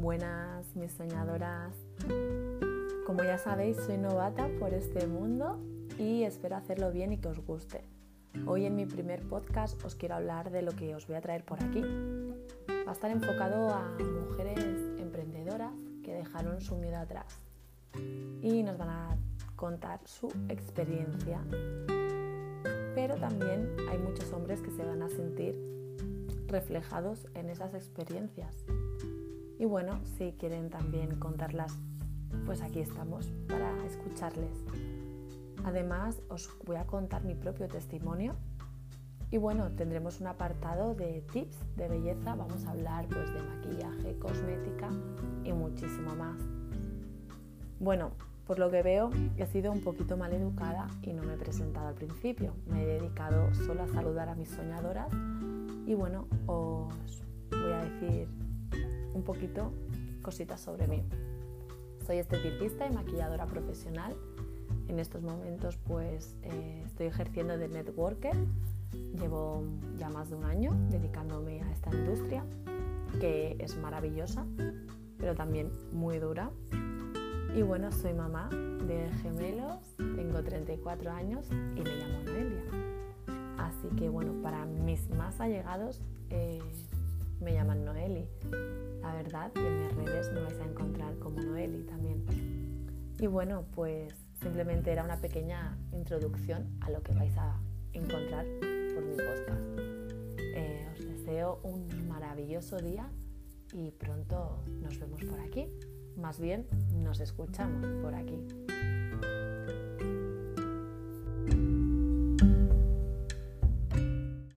buenas, mis soñadoras. Como ya sabéis, soy novata por este mundo y espero hacerlo bien y que os guste. Hoy en mi primer podcast os quiero hablar de lo que os voy a traer por aquí. Va a estar enfocado a mujeres emprendedoras que dejaron su miedo atrás y nos van a contar su experiencia. Pero también hay muchos hombres que se van a sentir reflejados en esas experiencias y bueno, si quieren también contarlas, pues aquí estamos para escucharles. Además, os voy a contar mi propio testimonio y bueno, tendremos un apartado de tips de belleza, vamos a hablar pues de maquillaje, cosmética y muchísimo más. Bueno, por lo que veo, he sido un poquito mal educada y no me he presentado al principio. Me he dedicado solo a saludar a mis soñadoras y bueno, os un poquito cositas sobre mí. Soy esteticista y maquilladora profesional. En estos momentos pues eh, estoy ejerciendo de networker. Llevo ya más de un año dedicándome a esta industria que es maravillosa, pero también muy dura. Y bueno, soy mamá de gemelos, tengo 34 años y me llamo Noelia. Así que bueno, para mis más allegados eh, me llaman Noeli. Verdad, y en mis redes me vais a encontrar como Noeli también. Y bueno, pues simplemente era una pequeña introducción a lo que vais a encontrar por mi podcast. Eh, os deseo un maravilloso día y pronto nos vemos por aquí. Más bien, nos escuchamos por aquí.